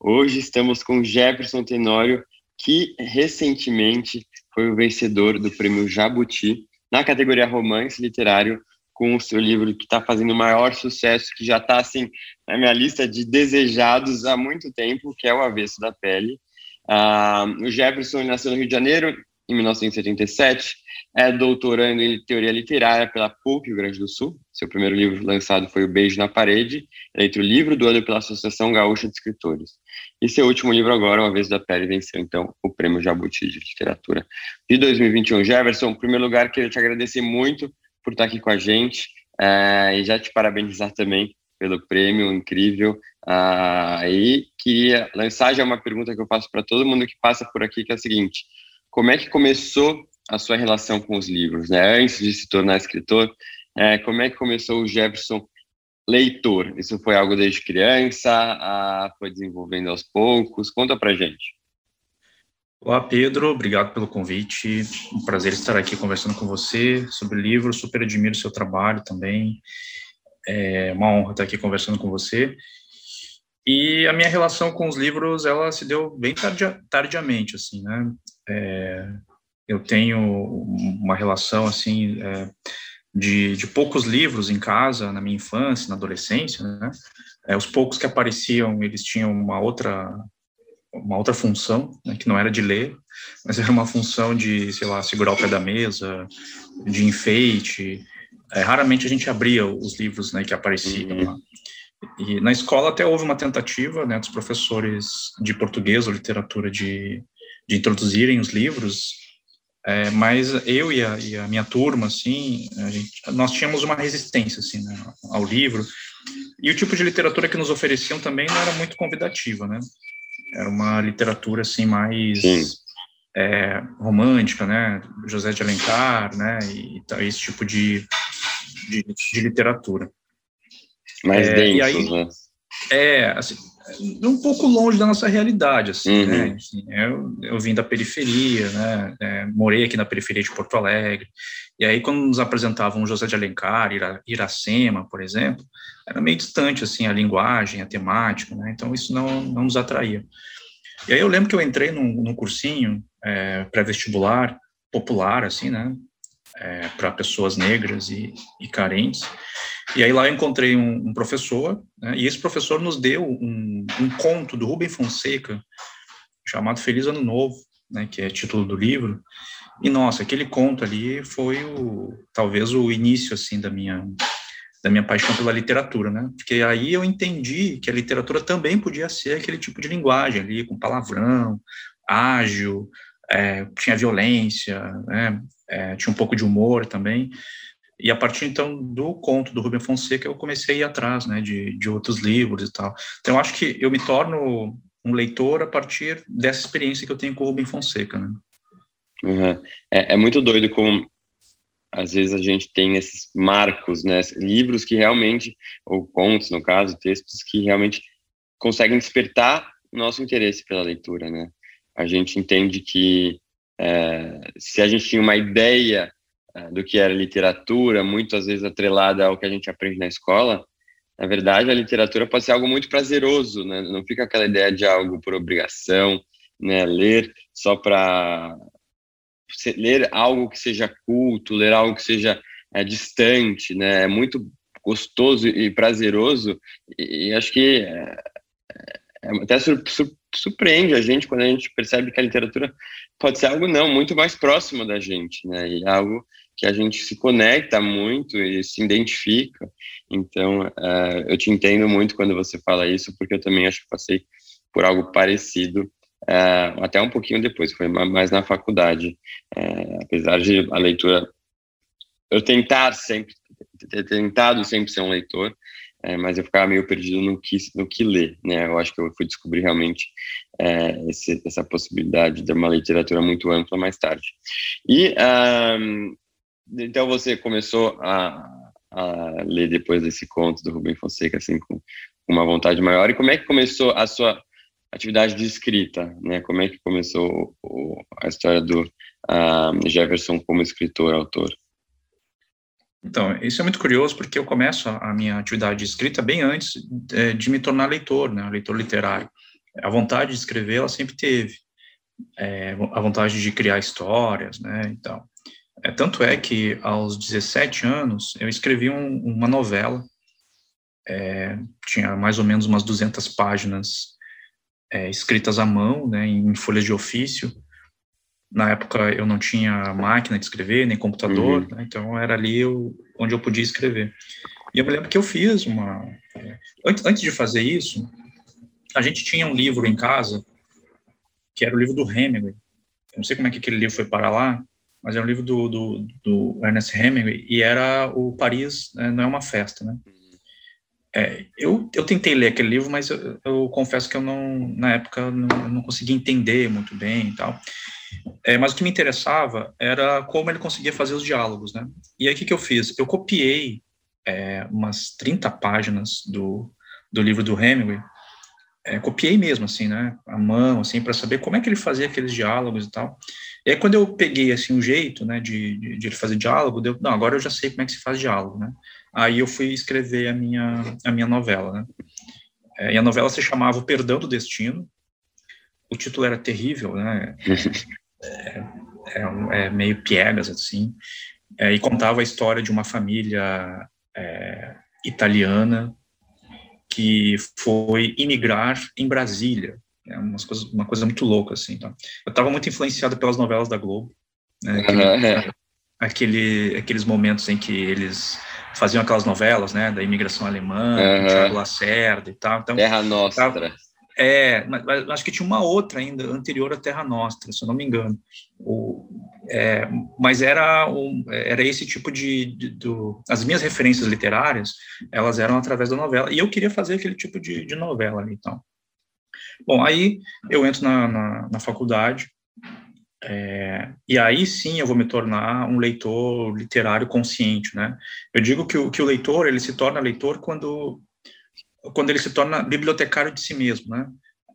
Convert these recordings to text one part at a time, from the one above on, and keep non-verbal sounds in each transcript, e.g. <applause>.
Hoje estamos com Jefferson Tenório, que recentemente foi o vencedor do prêmio Jabuti na categoria Romance Literário, com o seu livro que está fazendo o maior sucesso, que já está assim na minha lista de desejados há muito tempo, que é O Avesso da Pele. Uh, o Jefferson nasceu no Rio de Janeiro em 1977, é doutorando em teoria literária pela PUC, Rio Grande do Sul. Seu primeiro livro lançado foi O Beijo na Parede, eleito livro do ano pela Associação Gaúcha de Escritores. E seu último livro agora, Uma Vez da Pele, venceu então o Prêmio Jabuti de Literatura de 2021. Jefferson, em primeiro lugar, queria te agradecer muito por estar aqui com a gente é, e já te parabenizar também pelo prêmio incrível. Ah, e queria lançar já uma pergunta que eu faço para todo mundo que passa por aqui, que é a seguinte: como é que começou a sua relação com os livros, né? Antes de se tornar escritor, é, como é que começou o Jefferson leitor? Isso foi algo desde criança? A, foi desenvolvendo aos poucos? Conta pra gente. Olá, Pedro. Obrigado pelo convite. Um prazer estar aqui conversando com você sobre livros. Super admiro o seu trabalho também. É uma honra estar aqui conversando com você. E a minha relação com os livros, ela se deu bem tardia, tardiamente, assim, né? É, eu tenho uma relação, assim, é, de, de, poucos livros em casa, na minha infância, na adolescência, né? É, os poucos que apareciam, eles tinham uma outra uma outra função, né, que não era de ler, mas era uma função de, sei lá, segurar o pé da mesa, de enfeite. É, raramente a gente abria os livros né, que apareciam uhum. lá. E na escola até houve uma tentativa né, dos professores de português ou literatura de, de introduzirem os livros, é, mas eu e a, e a, minha turma, assim, gente, nós tínhamos uma resistência assim, né, ao livro, e o tipo de literatura que nos ofereciam também não era muito convidativa, né? Era uma literatura assim mais é, romântica, né? José de Alencar, né? E, e esse tipo de, de, de literatura. Mais é, denso, aí, né? É, assim, um pouco longe da nossa realidade, assim, uhum. né? Eu, eu vim da periferia, né? É, morei aqui na periferia de Porto Alegre. E aí, quando nos apresentavam José de Alencar, Ira, Iracema, por exemplo, era meio distante, assim, a linguagem, a temática, né? Então, isso não, não nos atraía. E aí, eu lembro que eu entrei num, num cursinho é, pré-vestibular, popular, assim, né? É, para pessoas negras e, e carentes. E aí lá eu encontrei um, um professor, né, e esse professor nos deu um, um, conto do Rubem Fonseca, chamado Feliz Ano Novo, né, que é título do livro. E nossa, aquele conto ali foi o talvez o início assim da minha da minha paixão pela literatura, né? Porque aí eu entendi que a literatura também podia ser aquele tipo de linguagem ali, com palavrão, ágil, é, tinha violência, né? É, tinha um pouco de humor também. E a partir então do conto do Rubem Fonseca eu comecei a ir atrás, né, de, de outros livros e tal. Então eu acho que eu me torno um leitor a partir dessa experiência que eu tenho com o Rubem Fonseca, né? Uhum. É, é, muito doido como às vezes a gente tem esses marcos, né, livros que realmente, ou contos no caso, textos que realmente conseguem despertar nosso interesse pela leitura, né? A gente entende que é, se a gente tinha uma ideia é, do que era literatura, muitas vezes atrelada ao que a gente aprende na escola, na verdade, a literatura pode ser algo muito prazeroso, né? Não fica aquela ideia de algo por obrigação, né? Ler só para ler algo que seja culto, ler algo que seja é, distante, né? É muito gostoso e prazeroso e, e acho que é, é, até sur, sur, surpreende a gente quando a gente percebe que a literatura pode ser algo não muito mais próximo da gente, né? E algo que a gente se conecta muito e se identifica. Então, uh, eu te entendo muito quando você fala isso, porque eu também acho que passei por algo parecido, uh, até um pouquinho depois, foi mais na faculdade. Uh, apesar de a leitura, eu tentar sempre, ter tentado sempre ser um leitor, é, mas eu ficava meio perdido no que, no que ler, né? Eu acho que eu fui descobrir realmente é, esse, essa possibilidade de uma literatura muito ampla mais tarde. E um, então você começou a, a, ler depois desse conto do Rubem Fonseca, assim, com uma vontade maior. E como é que começou a sua atividade de escrita, né? Como é que começou o, a história do Jefferson como escritor, autor? Então, isso é muito curioso porque eu começo a, minha atividade de escrita bem antes de, de me tornar leitor, né, leitor literário. A vontade de escrever, ela sempre teve. É, a vontade de criar histórias, né, então. É, tanto é que, aos 17 anos, eu escrevi um, uma novela, é, tinha mais ou menos umas 200 páginas é, escritas à mão, né, em folhas de ofício, na época eu não tinha máquina de escrever, nem computador, uhum. né, então era ali eu, onde eu podia escrever. E eu me lembro que eu fiz uma. É, antes, antes de fazer isso, a gente tinha um livro em casa, que era o livro do Hemingway. Eu não sei como é que aquele livro foi para lá, mas é um livro do, do, do Ernest Hemingway, e era o Paris né, Não é uma Festa, né? É, eu, eu tentei ler aquele livro, mas eu, eu confesso que eu não, na época, não, não consegui entender muito bem e tal. É, mas o que me interessava era como ele conseguia fazer os diálogos, né? E aí o que, que eu fiz? Eu copiei é, umas 30 páginas do, do livro do Hemingway, é, copiei mesmo, assim, né? A mão, assim, para saber como é que ele fazia aqueles diálogos e tal. E aí quando eu peguei, assim, um jeito, né, de, de, de, ele fazer diálogo, deu, não, agora eu já sei como é que se faz diálogo, né? Aí eu fui escrever a minha, a minha novela, né? É, e a novela se chamava O Perdão do Destino, o título era terrível, né? É, é, é meio piegas, assim. É, e contava a história de uma família é, italiana que foi imigrar em Brasília. É umas coisas, uma coisa muito louca, assim. Tá? Eu estava muito influenciado pelas novelas da Globo. Né? Aquele, aquele, aqueles momentos em que eles faziam aquelas novelas, né, da imigração alemã, uhum. Thiago Lacerda e tal. Então, Terra Nostra. Tava, é, mas, mas, acho que tinha uma outra ainda, anterior à Terra Nostra, se eu não me engano. O, é, mas era, um, era esse tipo de, de do, as minhas referências literárias, elas eram através da novela, e eu queria fazer aquele tipo de, de novela ali, então. Bom, aí eu entro na, na, na faculdade, é, e aí sim eu vou me tornar um leitor literário consciente, né? Eu digo que o, que o leitor, ele se torna leitor quando quando ele se torna bibliotecário de si mesmo, né?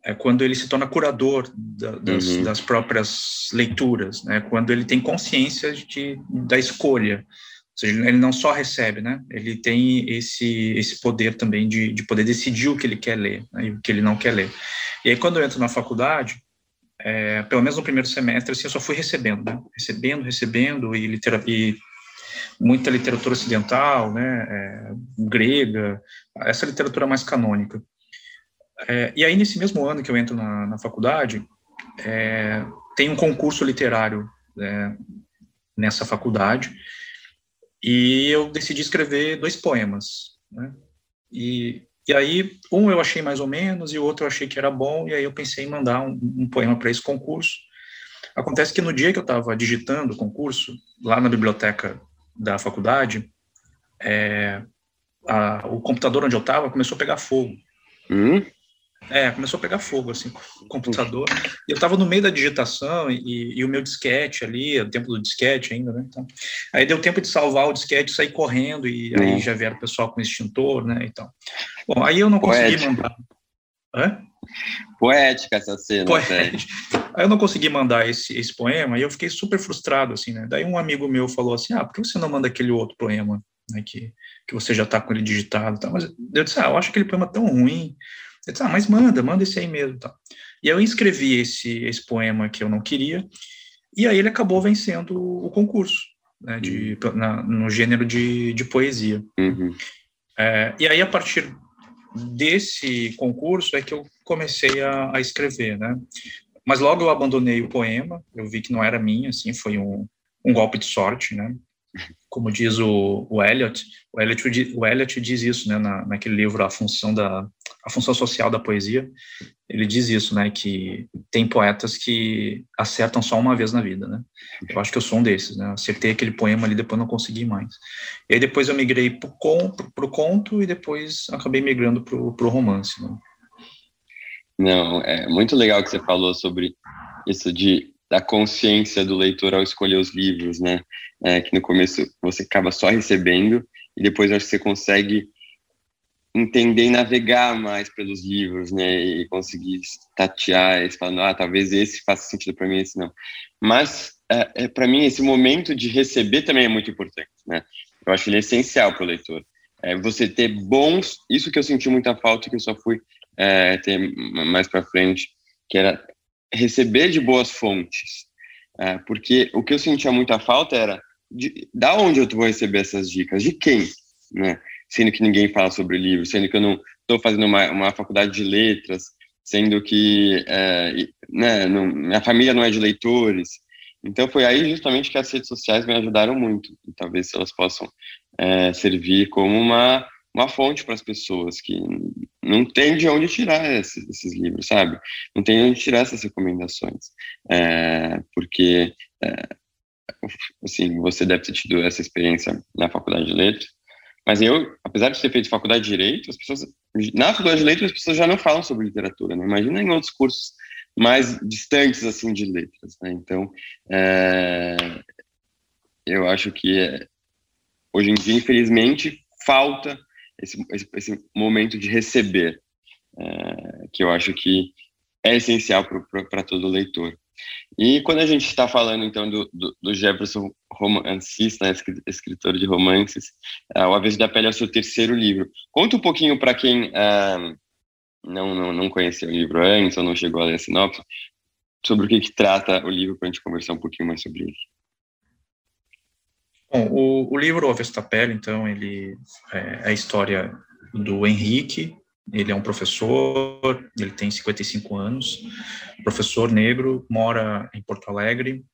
É quando ele se torna curador da, das, uhum. das, próprias leituras, né? Quando ele tem consciência de, da escolha, ou seja, ele não só recebe, né? Ele tem esse esse poder também de, de poder decidir o que ele quer ler né? e o que ele não quer ler. E aí quando eu entro na faculdade, é, pelo menos no primeiro semestre, assim, eu só fui recebendo, né? Recebendo, recebendo e, litera e muita literatura ocidental, né, é, grega, essa literatura mais canônica. É, e aí, nesse mesmo ano que eu entro na, na faculdade, é, tem um concurso literário é, nessa faculdade, e eu decidi escrever dois poemas, né, e, e aí, um eu achei mais ou menos, e o outro eu achei que era bom, e aí eu pensei em mandar um, um poema para esse concurso. Acontece que no dia que eu estava digitando o concurso, lá na biblioteca da faculdade, é, a, o computador onde eu estava começou a pegar fogo. Hum? É, começou a pegar fogo, assim, o computador. E eu estava no meio da digitação e, e, o meu disquete ali, o tempo do disquete ainda, né? Então, aí deu tempo de salvar o disquete, sair correndo e aí hum. já vieram o pessoal com extintor, né? Então, bom, aí eu não consegui Poética. mandar. Hã? Poética essa cena. Poética. <laughs> Aí eu não consegui mandar esse, esse poema e eu fiquei super frustrado, assim, né? Daí um amigo meu falou assim, ah, por que você não manda aquele outro poema, né, que, que você já está com ele digitado, tá? Mas eu disse, ah, eu acho aquele poema tão ruim. Eu disse, ah, mas manda, manda esse aí mesmo, tá? E eu escrevi esse, esse poema que eu não queria e aí ele acabou vencendo o concurso, né, de, uhum. na, no gênero de, de poesia. Uhum. É, e aí, a partir desse concurso, é que eu comecei a, a escrever, né? Mas logo eu abandonei o poema, eu vi que não era minha, assim, foi um, um golpe de sorte, né? Como diz o, o Eliot, o Eliot, o Eliot diz isso, né, na, naquele livro A Função da, a função social da poesia, ele diz isso, né, que tem poetas que acertam só uma vez na vida, né? Eu acho que eu sou um desses, né? Acertei aquele poema ali, depois não consegui mais. E aí depois eu migrei pro pro conto e depois acabei migrando pro, pro romance, né? Não, é muito legal que você falou sobre isso de da consciência do leitor ao escolher os livros, né? É, que no começo você acaba só recebendo e depois acho que você consegue entender e navegar mais pelos livros, né, e conseguir tatear, e falando, ah, talvez esse faça sentido para mim, esse não. Mas, é, é para mim, esse momento de receber também é muito importante, né? Eu acho ele essencial para o leitor. É, você ter bons, isso que eu senti muita falta, que eu só fui é, ter mais para frente, que era receber de boas fontes. É, porque o que eu sentia muita falta era de, da onde eu vou receber essas dicas, de quem, né? Sendo que ninguém fala sobre livro, sendo que eu não estou fazendo uma, uma faculdade de letras, sendo que é, né, não, minha família não é de leitores. Então foi aí justamente que as redes sociais me ajudaram muito. E talvez elas possam é, servir como uma, uma fonte para as pessoas que não tem de onde tirar esses, esses, livros, sabe? Não tem de onde tirar essas recomendações. É, porque, é, assim, você deve ter tido essa experiência na faculdade de letras, mas eu, apesar de ter feito faculdade de Direito, as pessoas, na faculdade de Letras, as pessoas já não falam sobre literatura, né? Imagina em outros cursos mais distantes, assim, de letras, né? Então, é, eu acho que é, hoje em dia, infelizmente, falta esse, esse, esse momento de receber, é, que eu acho que é essencial para todo leitor. E quando a gente está falando, então, do, do, do, Jefferson romancista, né, escritor de romances, uh, O Avesso da Pele é o seu terceiro livro. Conta um pouquinho para quem uh, não, não, não conheceu o livro antes ou não chegou a ler a sinopse, sobre o que, que trata o livro, para a gente conversar um pouquinho mais sobre ele. Bom, o, o livro O Avesso da Pele, então, ele é, é a história do Henrique, ele é um professor, ele tem 55 anos, professor negro, mora em Porto Alegre.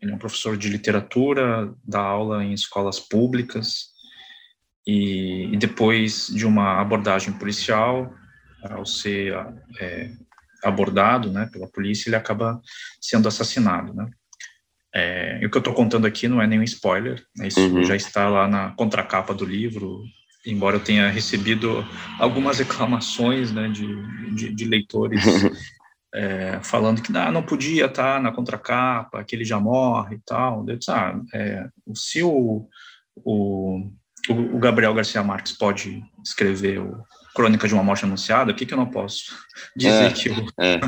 Ele é um professor de literatura, dá aula em escolas públicas. E, e depois de uma abordagem policial, ao ser é, abordado né, pela polícia, ele acaba sendo assassinado. Né? É, e o que eu estou contando aqui não é nenhum spoiler, né, isso uhum. já está lá na contracapa do livro, embora eu tenha recebido algumas reclamações né, de, de, de leitores <laughs> é, falando que ah, não podia estar na contracapa, que ele já morre e tal. Eu disse, ah, é, se o, o, o Gabriel Garcia Marques pode escrever o Crônica de uma Morte Anunciada, o que, que eu não posso dizer é, que o, é,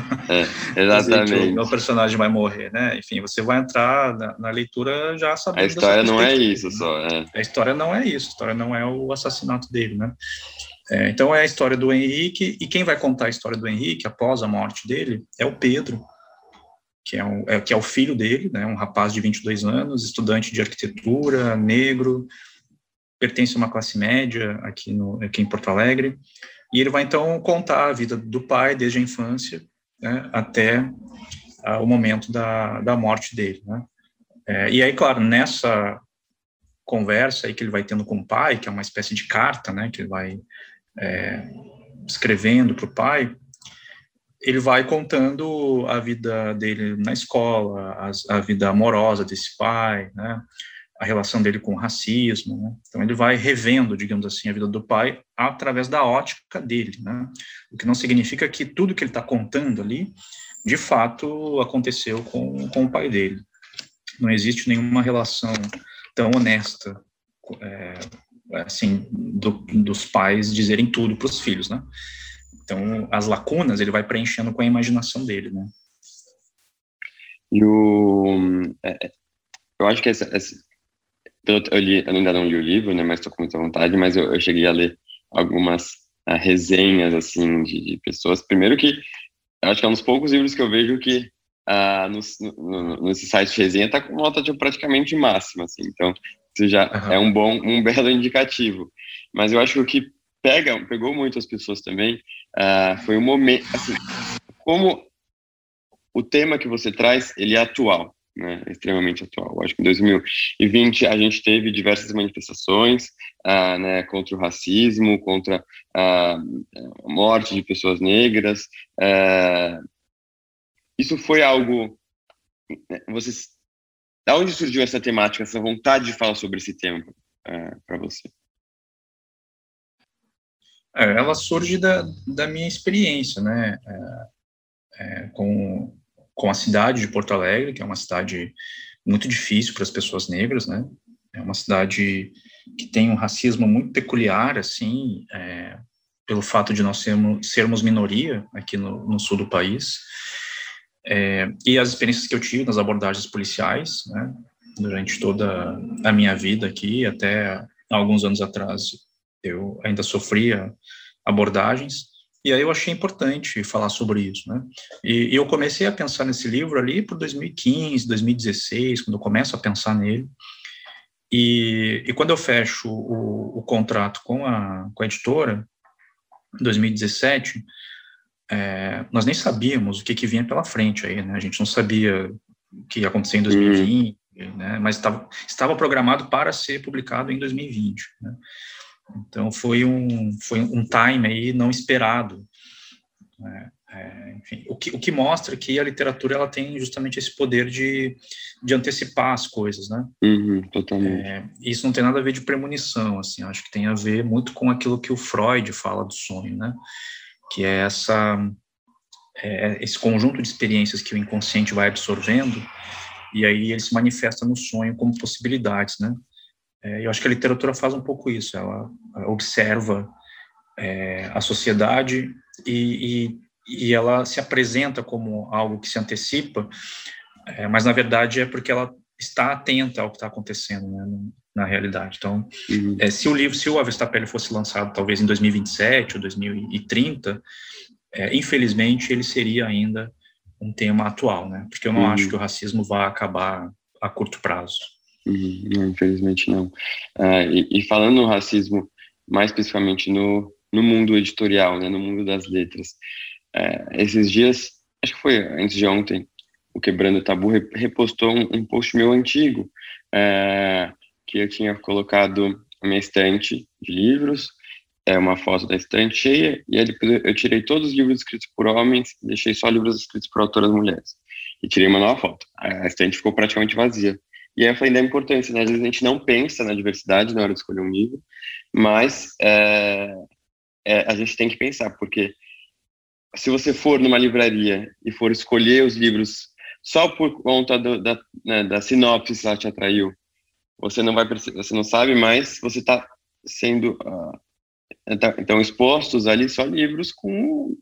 é, <laughs> exatamente. meu personagem vai morrer, né? Enfim, você vai entrar na, na leitura já sabendo. A história não é isso só. É. A história não é isso, a história não é o assassinato dele, né? É, então é a história do Henrique, e quem vai contar a história do Henrique após a morte dele é o Pedro, que é, um, é, que é o filho dele, né, um rapaz de 22 anos, estudante de arquitetura, negro, pertence a uma classe média aqui, no, aqui em Porto Alegre, e ele vai então contar a vida do pai desde a infância né, até uh, o momento da, da morte dele. Né? É, e aí, claro, nessa conversa aí que ele vai tendo com o pai, que é uma espécie de carta, né, que ele vai é, escrevendo para o pai, ele vai contando a vida dele na escola, a vida amorosa desse pai, né, a relação dele com o racismo. Né? Então, ele vai revendo, digamos assim, a vida do pai através da ótica dele. Né? O que não significa que tudo que ele está contando ali, de fato, aconteceu com, com o pai dele. Não existe nenhuma relação tão honesta, é, assim, do, dos pais dizerem tudo para os filhos, né? Então, as lacunas ele vai preenchendo com a imaginação dele, né? E o... É, é eu acho que essa, essa, eu, li, eu ainda não li o livro, né, mas estou com muita vontade, mas eu, eu, cheguei a ler algumas uh, resenhas, assim, de, de, pessoas. Primeiro que, eu acho que é um dos poucos livros que eu vejo que uh, no, no, nesse site de resenha está com nota de praticamente máxima, assim, então isso já uhum. é um bom, um belo indicativo. Mas eu acho que o que pega, pegou muito as pessoas também uh, foi o momento, assim, como o tema que você traz, ele é atual, né, extremamente atual. Acho que em 2020 a gente teve diversas manifestações ah, né, contra o racismo, contra a morte de pessoas negras. Ah, isso foi algo. Né, vocês, da onde surgiu essa temática, essa vontade de falar sobre esse tema ah, para você? É, ela surge da, da minha experiência, né, é, é, com com a cidade de Porto Alegre, que é uma cidade muito difícil para as pessoas negras, né? É uma cidade que tem um racismo muito peculiar, assim, é, pelo fato de nós sermos, sermos minoria aqui no, no sul do país. É, e as experiências que eu tive nas abordagens policiais, né? Durante toda a minha vida aqui, até alguns anos atrás, eu ainda sofria abordagens. E aí eu achei importante falar sobre isso, né? E, e, eu comecei a pensar nesse livro ali por 2015, 2016, quando eu começo a pensar nele. E, e quando eu fecho o, o, contrato com a, com a editora, em 2017, é, nós nem sabíamos o que, que vinha pela frente aí, né? A gente não sabia o que ia acontecer em 2020, hum. né? Mas estava, estava programado para ser publicado em 2020, né? Então foi um foi um time aí não esperado. Né? É, enfim, o que, o que mostra que a literatura ela tem justamente esse poder de, de antecipar as coisas, né? Uhum, totalmente. É, isso não tem nada a ver de premonição, assim, acho que tem a ver muito com aquilo que o Freud fala do sonho, né? Que é essa é, esse conjunto de experiências que o inconsciente vai absorvendo e aí ele se manifesta no sonho como possibilidades, né? É, eu acho que a literatura faz um pouco isso, ela observa é, a sociedade e, e, e, ela se apresenta como algo que se antecipa, é, mas na verdade é porque ela está atenta ao que está acontecendo né, na realidade. Então, uhum. é, se o livro, se o Avestapelli fosse lançado talvez em 2027 ou 2030, é, infelizmente ele seria ainda um tema atual, né? Porque eu não uhum. acho que o racismo vá acabar a curto prazo. Não, infelizmente não. Ah, e, e, falando no racismo, mais especificamente no, no mundo editorial, né, no mundo das letras, é, esses dias, acho que foi antes de ontem, o Quebrando o Tabu repostou um, um post meu antigo, é, que eu tinha colocado a minha estante de livros, é uma foto da estante cheia, e aí depois eu tirei todos os livros escritos por homens, deixei só livros escritos por autoras mulheres, e tirei uma nova foto. A estante ficou praticamente vazia. E aí eu falei da importância, né? Às vezes a gente não pensa na diversidade na hora de escolher um livro, mas é, é, a gente tem que pensar, porque se você for numa livraria e for escolher os livros só por conta do, da, né, da sinopse que ela te atraiu, você não vai você não sabe mais, você está sendo uh, então, então, expostos ali só livros com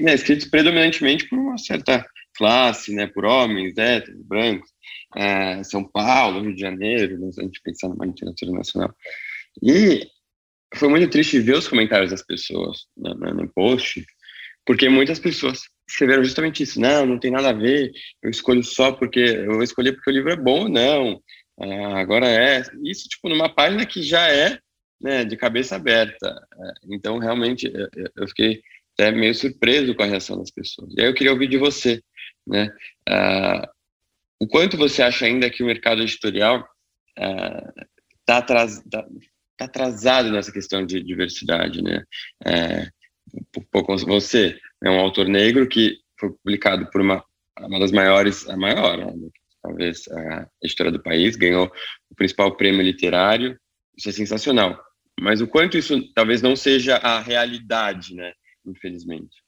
né, escritos predominantemente por uma certa classe, né, por homens, héteros, brancos, é, São Paulo, Rio de Janeiro, né, a gente pensando na literatura nacional. E foi muito triste ver os comentários das pessoas né, no post, porque muitas pessoas escreveram justamente isso. Não, não tem nada a ver, eu escolho só porque, eu escolhi porque o livro é bom, não, é, agora é. Isso, tipo, numa página que já é né, de cabeça aberta. É, então, realmente, eu fiquei até meio surpreso com a reação das pessoas. E aí eu queria ouvir de você, né? Uh, o quanto você acha ainda que o mercado editorial está uh, atras, tá, tá atrasado nessa questão de diversidade, né? É, você é um autor negro que foi publicado por uma, uma das maiores, a maior, né? talvez a editora do país, ganhou o principal prêmio literário, isso é sensacional. Mas o quanto isso talvez não seja a realidade, né? Infelizmente.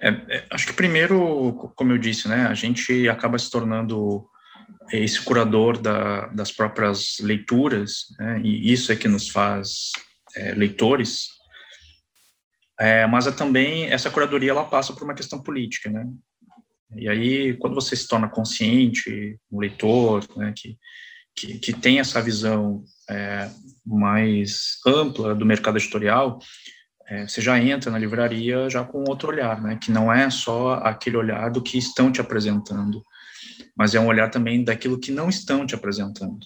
É, é, acho que primeiro, como eu disse, né, a gente acaba se tornando esse curador da, das próprias leituras, né, e isso é que nos faz é, leitores. É, mas é também essa curadoria ela passa por uma questão política, né? E aí, quando você se torna consciente, um leitor, né, que, que, que tem essa visão é, mais ampla do mercado editorial, é, você já entra na livraria já com outro olhar, né? Que não é só aquele olhar do que estão te apresentando, mas é um olhar também daquilo que não estão te apresentando,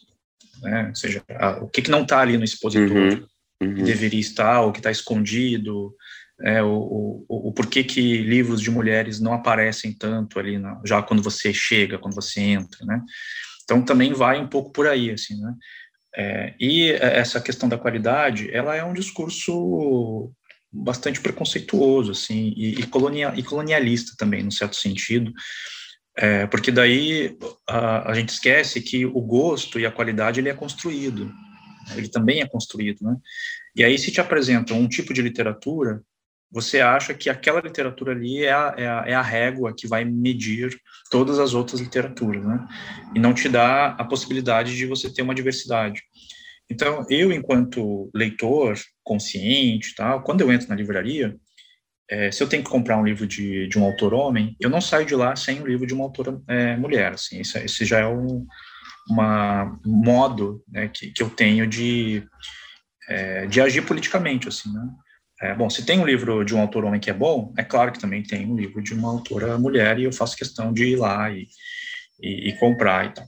né? Ou seja, a, o que, que não está ali no expositor, uhum, uhum. que deveria estar, o que está escondido, é, o, o, o porquê que livros de mulheres não aparecem tanto ali, na, já quando você chega, quando você entra, né? Então também vai um pouco por aí, assim, né? É, e essa questão da qualidade, ela é um discurso bastante preconceituoso, assim, e, e, e colonialista também, no certo sentido, é, porque daí a, a, gente esquece que o gosto e a qualidade ele é construído, ele também é construído, né? E aí se te apresentam um tipo de literatura você acha que aquela literatura ali é a, é a, é a régua que vai medir todas as outras literaturas, né? E não te dá a possibilidade de você ter uma diversidade. Então, eu, enquanto leitor consciente, tal, quando eu entro na livraria, é, se eu tenho que comprar um livro de, de um autor homem, eu não saio de lá sem um livro de uma autora é, mulher. Assim, esse, já é um uma, modo né, que, que eu tenho de, é, de agir politicamente, assim, né? É, bom, se tem um livro de um autor homem que é bom, é claro que também tem um livro de uma autora mulher e eu faço questão de ir lá e, e, e comprar e tal.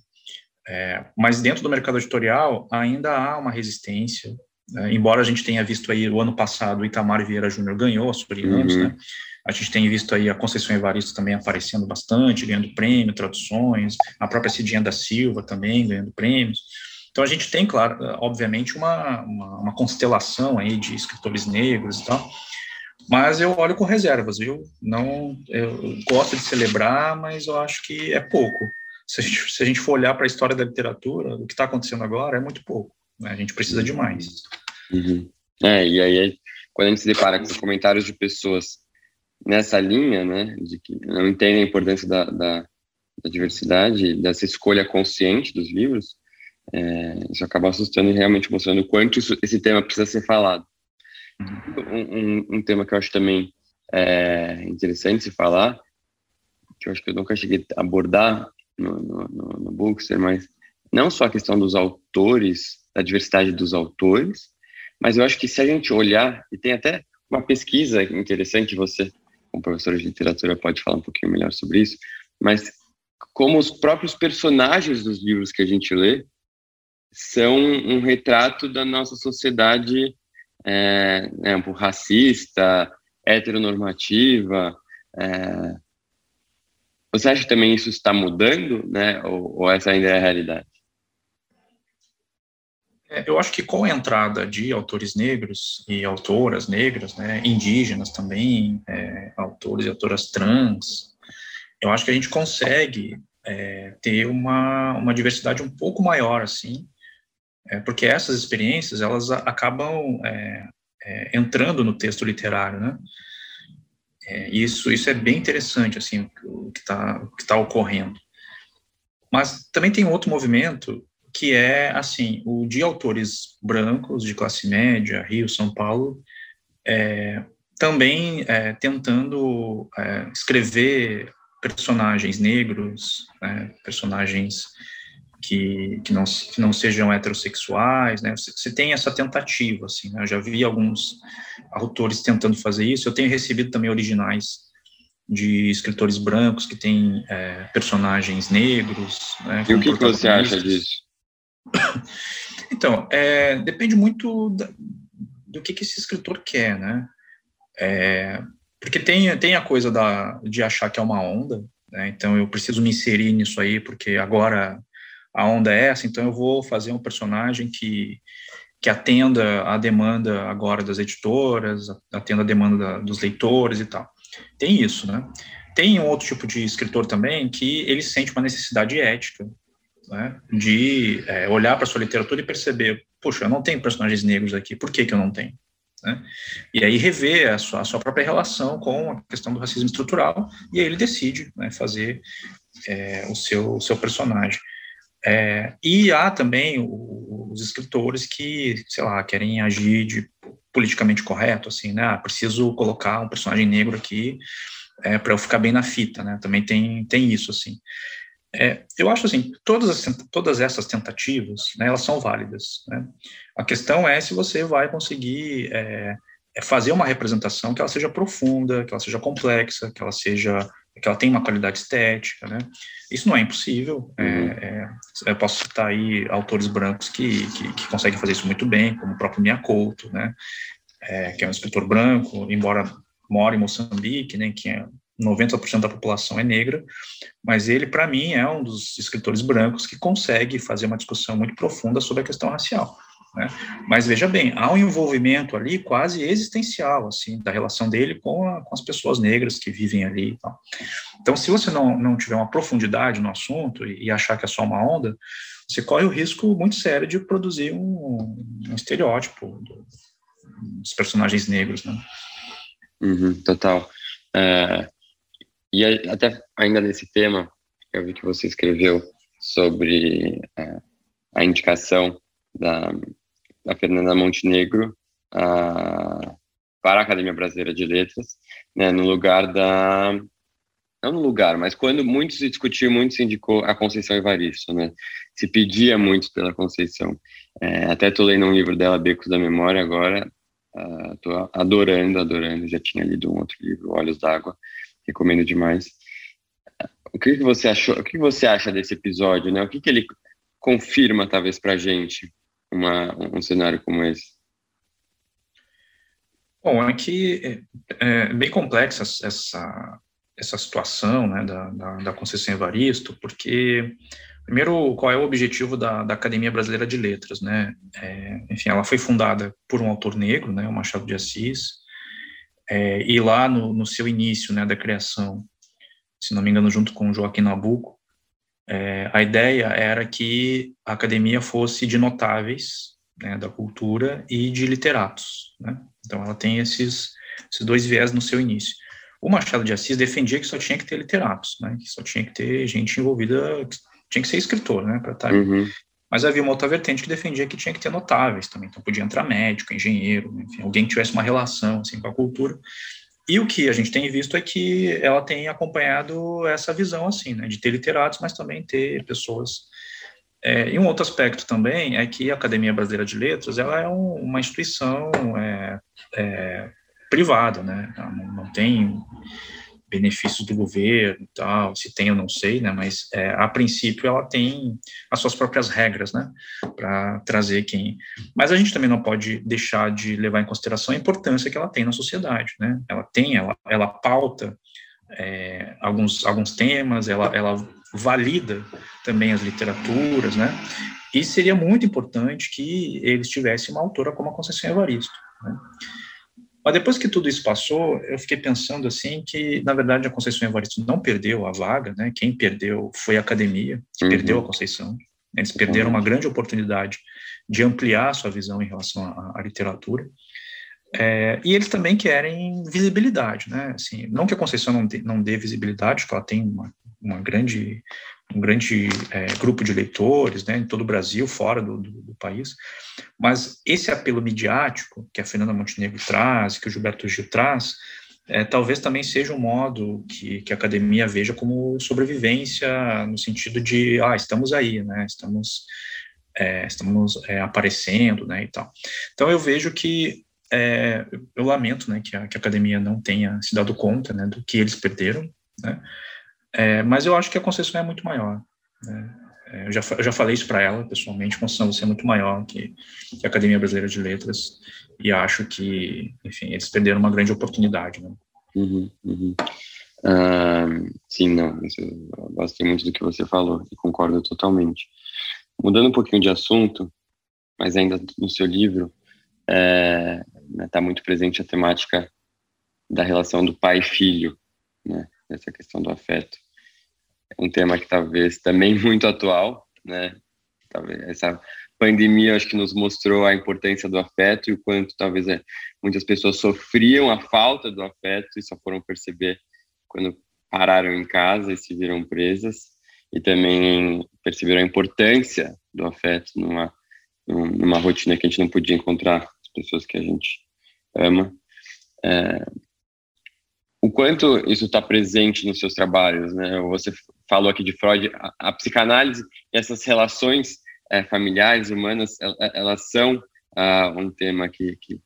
É, mas dentro do mercado editorial ainda há uma resistência, né? embora a gente tenha visto aí o ano passado o Itamar Vieira Júnior ganhou a Sorianos, uhum. né? A gente tem visto aí a Conceição Evaristo também aparecendo bastante, ganhando prêmio, traduções, a própria Cidinha da Silva também ganhando prêmios. Então a gente tem, claro, obviamente, uma, uma, uma, constelação aí de escritores negros e tal, mas eu olho com reservas, viu? Não, eu gosto de celebrar, mas eu acho que é pouco. Se a gente, se a gente for olhar para a história da literatura, o que está acontecendo agora é muito pouco. Né? A gente precisa de mais. Uhum. É, e aí, quando a gente se depara com comentários de pessoas nessa linha, né, de que não entendem a importância da, da, da diversidade, dessa escolha consciente dos livros, é, isso acaba assustando e realmente mostrando o quanto isso, esse tema precisa ser falado. Um, um, um, tema que eu acho também é, interessante se falar, que eu acho que eu nunca cheguei a abordar no, no, no, Bookster, mas não só a questão dos autores, da diversidade dos autores, mas eu acho que se a gente olhar, e tem até uma pesquisa interessante, você, como professor de literatura, pode falar um pouquinho melhor sobre isso, mas como os próprios personagens dos livros que a gente lê são um retrato da nossa sociedade é, um racista, heteronormativa. É, você acha que também isso está mudando, né? Ou, ou essa ainda é a realidade? É, eu acho que com a entrada de autores negros e autoras negras, né, indígenas também, é, autores e autoras trans, eu acho que a gente consegue é, ter uma, uma diversidade um pouco maior, assim, é, porque essas experiências elas acabam é, é, entrando no texto literário, né? É, isso isso é bem interessante assim o que está tá ocorrendo. Mas também tem outro movimento que é assim o de autores brancos de classe média, Rio, São Paulo, é, também é, tentando escrever personagens negros, né, personagens que, que, não, que não sejam heterossexuais, né? Você, você tem essa tentativa, assim, né? Eu já vi alguns autores tentando fazer isso. Eu tenho recebido também originais de escritores brancos que têm é, personagens negros. Né, e o que, que você acha disso? <coughs> Então, é, depende muito da, do que, que esse escritor quer, né? É, porque tem, tem a coisa da, de achar que é uma onda, né? Então eu preciso me inserir nisso aí, porque agora a onda é essa, então eu vou fazer um personagem que, que atenda a demanda agora das editoras, atenda a demanda da, dos leitores e tal. Tem isso, né? Tem um outro tipo de escritor também que ele sente uma necessidade ética, né? De é, olhar para sua literatura e perceber, poxa, eu não tenho personagens negros aqui, por que, que eu não tenho? Né? E aí rever a sua, a sua, própria relação com a questão do racismo estrutural, e aí ele decide né, fazer é, o, seu, o seu personagem. É, e há também o, os escritores que, sei lá, querem agir de politicamente correto, assim, né? Ah, preciso colocar um personagem negro aqui é, para eu ficar bem na fita, né? Também tem, tem isso, assim. É, eu acho assim, todas, as, todas essas tentativas, né, elas são válidas. Né? A questão é se você vai conseguir é, é fazer uma representação que ela seja profunda, que ela seja complexa, que ela seja que ela tem uma qualidade estética, né? Isso não é impossível. É, uhum. É, é, eu posso citar aí autores brancos que, que, que, conseguem fazer isso muito bem, como o próprio Mia Couto, né? é, que é um escritor branco, embora mora em Moçambique, né, que é 90% da população é negra, mas ele, para mim, é um dos escritores brancos que consegue fazer uma discussão muito profunda sobre a questão racial. Né? Mas veja bem, há um envolvimento ali quase existencial, assim, da relação dele com, a, com as pessoas negras que vivem ali. Então, então se você não, não tiver uma profundidade no assunto e, e, achar que é só uma onda, você corre o risco muito sério de produzir um, um estereótipo do, dos personagens negros, né? Uhum, total. É, e até ainda nesse tema, eu vi que você escreveu sobre é, a indicação da, da Fernanda Montenegro a, para a Academia Brasileira de Letras, né, no lugar da não no lugar, mas quando muito se discutiu, muito se indicou a Conceição Evaristo, né? Se pedia muito pela Conceição. É, até estou lendo um livro dela, Becos da Memória, agora, Estou adorando, adorando. Já tinha lido um outro livro, Olhos d'Água. Recomendo demais. O que, que você achou? O que você acha desse episódio? Né? O que, que ele confirma, talvez, para a gente uma, um cenário como esse? Bom, é que é, é bem complexa essa, essa situação né, da, da, da Conceição Evaristo, porque Primeiro, qual é o objetivo da, da Academia Brasileira de Letras, né? É, enfim, ela foi fundada por um autor negro, né, o Machado de Assis, é, e lá no, no, seu início, né, da criação, se não me engano, junto com Joaquim Nabuco, é, a ideia era que a academia fosse de notáveis né, da cultura e de literatos, né? Então, ela tem esses, esses dois viés no seu início. O Machado de Assis defendia que só tinha que ter literatos, né? Que só tinha que ter gente envolvida tinha que ser escritor, né, para estar. Uhum. Mas havia uma outra vertente que defendia que tinha que ter notáveis também, então podia entrar médico, engenheiro, enfim, alguém que tivesse uma relação assim com a cultura. E o que a gente tem visto é que ela tem acompanhado essa visão assim, né, de ter literatos, mas também ter pessoas. É, e um outro aspecto também é que a Academia Brasileira de Letras ela é um, uma instituição é, é, privada, né, não, não tem benefícios do governo tal, se tem eu não sei, né, mas é, a princípio ela tem as suas próprias regras, né, para trazer quem... Mas a gente também não pode deixar de levar em consideração a importância que ela tem na sociedade, né, ela tem, ela, ela pauta é, alguns, alguns temas, ela, ela valida também as literaturas, né, e seria muito importante que eles tivessem uma autora como a Conceição Evaristo, né, mas depois que tudo isso passou, eu fiquei pensando assim que, na verdade, a Conceição Evaristo não perdeu a vaga, né? Quem perdeu foi a academia, que uhum. perdeu a Conceição. Eles perderam uhum. uma grande oportunidade de ampliar a sua visão em relação à, à literatura. É, e eles também querem visibilidade, né? Assim, não que a Conceição não dê, não dê visibilidade, que ela tem uma, uma grande, um grande é, grupo de leitores, né, em todo o Brasil, fora do, do, do, país, mas esse apelo midiático que a Fernanda Montenegro traz, que o Gilberto Gil traz, é, talvez também seja um modo que, que a academia veja como sobrevivência, no sentido de, ah, estamos aí, né, estamos, é, estamos é, aparecendo, né, e tal. Então eu vejo que é, eu lamento, né, que a, que a academia não tenha se dado conta, né, do que eles perderam, né, é, mas eu acho que a concessão é muito maior. Né? É, eu, já, eu já falei isso para ela pessoalmente, a concessão é muito maior que, que, a Academia Brasileira de Letras, e acho que, enfim, eles perderam uma grande oportunidade. Né? Uhum, uhum. Uh, sim, não, eu gostei muito do que você falou e concordo totalmente. Mudando um pouquinho de assunto, mas ainda no seu livro, está é, né, tá muito presente a temática da relação do pai e filho, né? Essa questão do afeto. É um tema que talvez também <laughs> muito atual, né? Talvez essa pandemia acho que nos mostrou a importância do afeto e o quanto talvez é, muitas pessoas sofriam a falta do afeto e só foram perceber quando pararam em casa e se viram presas e também perceberam a importância do afeto numa numa rotina que a gente não podia encontrar as pessoas que a gente ama. É, o quanto isso está presente nos seus trabalhos, né? Você falou aqui de Freud, a, a psicanálise e essas relações é, familiares, humanas, elas são uh, um tema que, que,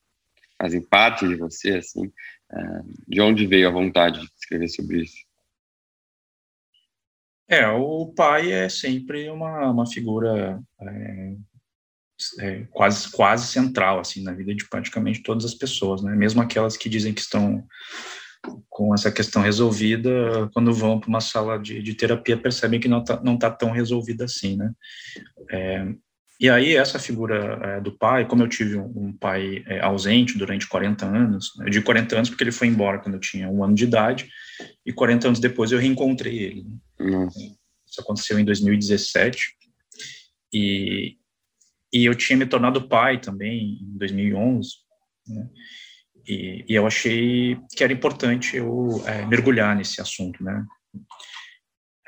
fazem parte de você, assim. Uh, de onde veio a vontade de escrever sobre isso? É, o pai é sempre uma, uma figura é, é, quase quase central assim na vida de praticamente todas as pessoas, né? Mesmo aquelas que dizem que estão com essa questão resolvida, quando vão para uma sala de, de, terapia percebem que não está não tá tão resolvida assim, né? É, e aí essa figura é, do pai, como eu tive um, um pai é, ausente durante 40 anos, eu digo 40 anos porque ele foi embora quando eu tinha um ano de idade, e 40 anos depois eu reencontrei ele. Né? Isso aconteceu em 2017, e, e eu tinha me tornado pai também em 2011, né? E, e, eu achei que era importante eu é, mergulhar nesse assunto, né?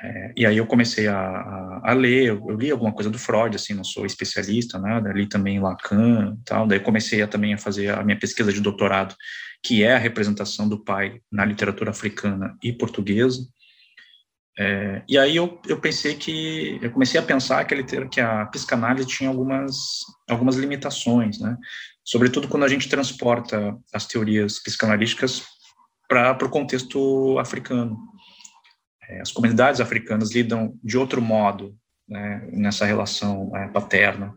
É, e aí eu comecei a, a, a ler, eu, eu, li alguma coisa do Freud, assim, não sou especialista, nada, li também Lacan tal, daí comecei a, também a fazer a minha pesquisa de doutorado, que é a representação do pai na literatura africana e portuguesa, é, e aí eu, eu pensei que, eu comecei a pensar que, ele, que a psicanálise tinha algumas, algumas limitações, né, sobretudo quando a gente transporta as teorias psicanalíticas para o contexto africano. É, as comunidades africanas lidam de outro modo né, nessa relação é, paterna.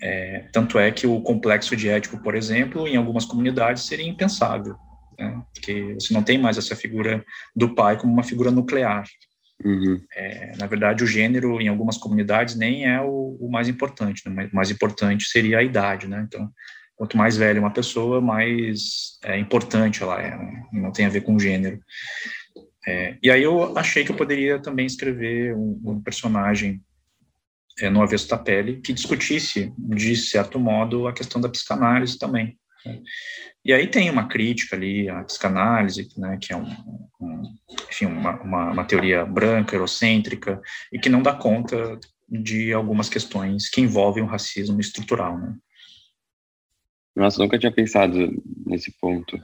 É, tanto é que o complexo de ético, por exemplo, em algumas comunidades seria impensável, né, porque você não tem mais essa figura do pai como uma figura nuclear. Uhum. É, na verdade, o gênero em algumas comunidades nem é o, o mais importante, né? o mais importante seria a idade, né? Então, quanto mais velha uma pessoa, mais é, importante ela é, né? não tem a ver com gênero. É, e aí eu achei que eu poderia também escrever um, um personagem é, no Avesso da Pele que discutisse, de certo modo, a questão da psicanálise também. Né? E aí tem uma crítica ali à psicanálise, né, que é um, um, enfim, uma, uma, uma teoria branca, eurocêntrica, e que não dá conta de algumas questões que envolvem o racismo estrutural, né? Nossa, nunca tinha pensado nesse ponto,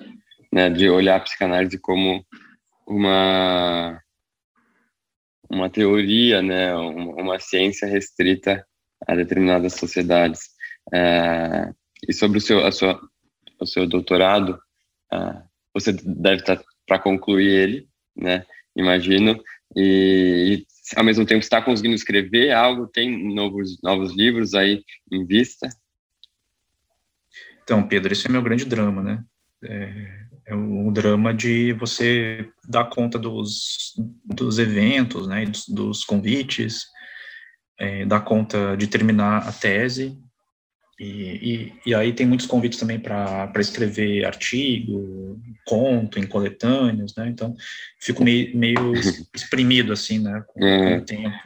né, de olhar a psicanálise como uma uma teoria, né, uma, ciência restrita a determinadas sociedades. É, e sobre o seu, a sua, o seu doutorado, é, você deve estar para concluir ele, né, imagino, e, e ao mesmo tempo está conseguindo escrever algo, tem novos novos livros aí em vista? Então, Pedro, esse é meu grande drama, né? É, é um drama de você dar conta dos, dos eventos, né? Dos, dos convites, é, dar conta de terminar a tese. E, e, e aí tem muitos convites também para escrever artigo, conto, em coletâneos, né? Então, fico meio, meio <laughs> exprimido, assim, né? Com, com o tempo.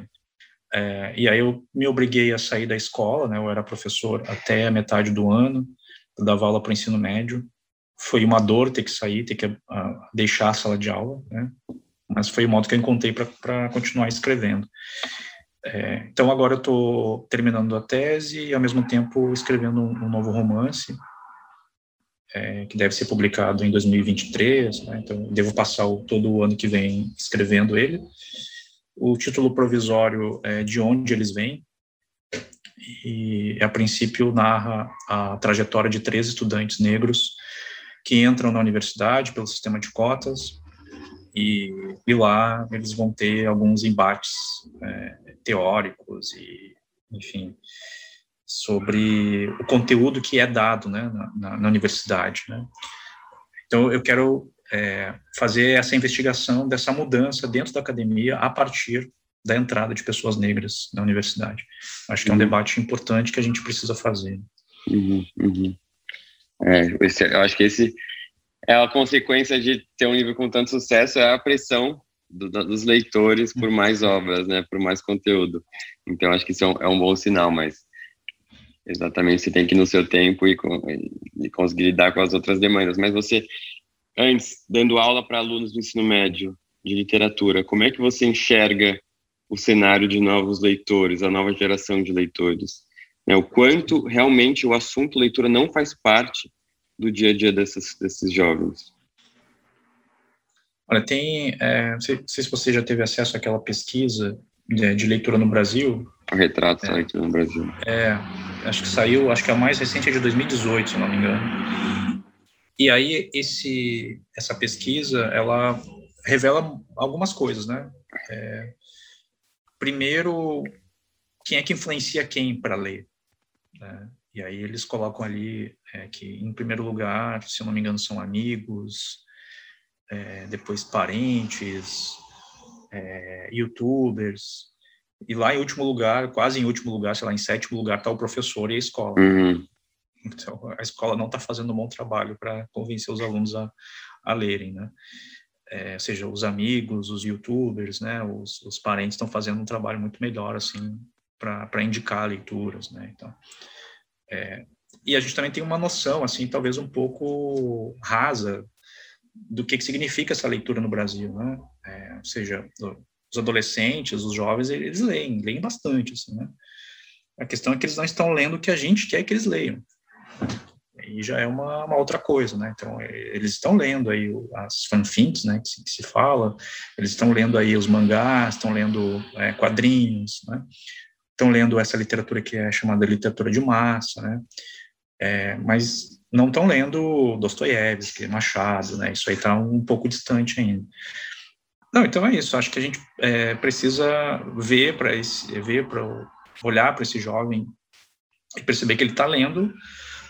É, e aí eu me obriguei a sair da escola, né? Eu era professor até a metade do ano, eu dava aula para o ensino médio. Foi uma dor ter que sair, ter que uh, deixar a sala de aula, né? Mas foi o modo que eu encontrei para continuar escrevendo. É, então agora eu estou terminando a tese e ao mesmo tempo escrevendo um, um novo romance é, que deve ser publicado em 2023. Né? Então devo passar o, todo o ano que vem escrevendo ele. O título provisório é De Onde Eles Vêm, e a princípio narra a trajetória de três estudantes negros que entram na universidade pelo sistema de cotas e, e lá eles vão ter alguns embates é, teóricos e, enfim, sobre o conteúdo que é dado né, na, na universidade. Né. Então, eu quero é, fazer essa investigação dessa mudança dentro da academia a partir da entrada de pessoas negras na universidade. Acho que é um uhum. debate importante que a gente precisa fazer. Uhum, uhum. É, esse, eu acho que esse é a consequência de ter um livro com tanto sucesso, é a pressão do, dos leitores por mais uhum. obras, né, por mais conteúdo. Então, acho que isso é um, é um bom sinal, mas exatamente você tem que ir no seu tempo e, e, e conseguir lidar com as outras demandas. Mas você, antes, dando aula para alunos do ensino médio de literatura, como é que você enxerga o cenário de novos leitores, a nova geração de leitores. Né? O quanto realmente o assunto leitura não faz parte do dia a dia desses, desses jovens. Olha, tem. É, não, sei, não, sei, se você já teve acesso àquela pesquisa de, de leitura no Brasil. O retrato da é, leitura no Brasil. É, acho que saiu, acho que a mais recente é de 2018, se não me engano. E aí, esse, essa pesquisa, ela revela algumas coisas, né? É, primeiro, quem é que influencia quem para ler? Né? E aí eles colocam ali é, que, em primeiro lugar, se eu não me engano, são amigos, é, depois parentes, é, youtubers, e lá em último lugar, quase em último lugar, sei lá, em sétimo lugar, está o professor e a escola. Uhum. Então, a escola não está fazendo um bom trabalho para convencer os alunos a, a lerem, né? É, seja, os amigos, os youtubers, né, os, os parentes estão fazendo um trabalho muito melhor, assim, para indicar leituras, né? Então, é, e a gente também tem uma noção, assim, talvez um pouco rasa do que, que significa essa leitura no Brasil, né? É, ou seja, os adolescentes, os jovens, eles leem, leem bastante, assim, né? A questão é que eles não estão lendo o que a gente quer que eles leiam. E já é uma, uma outra coisa, né? Então, eles estão lendo aí as fanfics, né, que se, que se fala, eles estão lendo aí os mangás, estão lendo é, quadrinhos, né? Estão lendo essa literatura que é chamada literatura de massa, né? É, mas não estão lendo Dostoiévski, Machado, né? Isso aí está um pouco distante ainda. Não, então é isso. Acho que a gente é, precisa ver para ver para olhar para esse jovem e perceber que ele está lendo,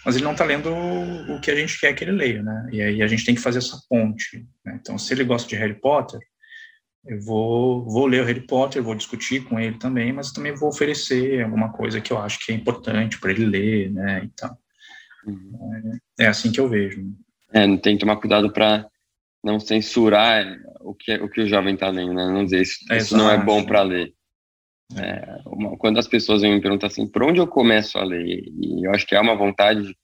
mas ele não está lendo o que a gente quer que ele leia, né? E aí a gente tem que fazer essa ponte. Né? Então, se ele gosta de Harry Potter, eu vou, vou ler o Harry Potter, vou discutir com ele também, mas também vou oferecer alguma coisa que eu acho que é importante para ele ler, né? Então, uhum. é, é assim que eu vejo. É, tem que tomar cuidado para não censurar o que, o que o jovem está lendo, né? Não dizer isso, é isso não é bom para ler. É, uma, quando as pessoas me perguntam assim, por onde eu começo a ler? E eu acho que há uma vontade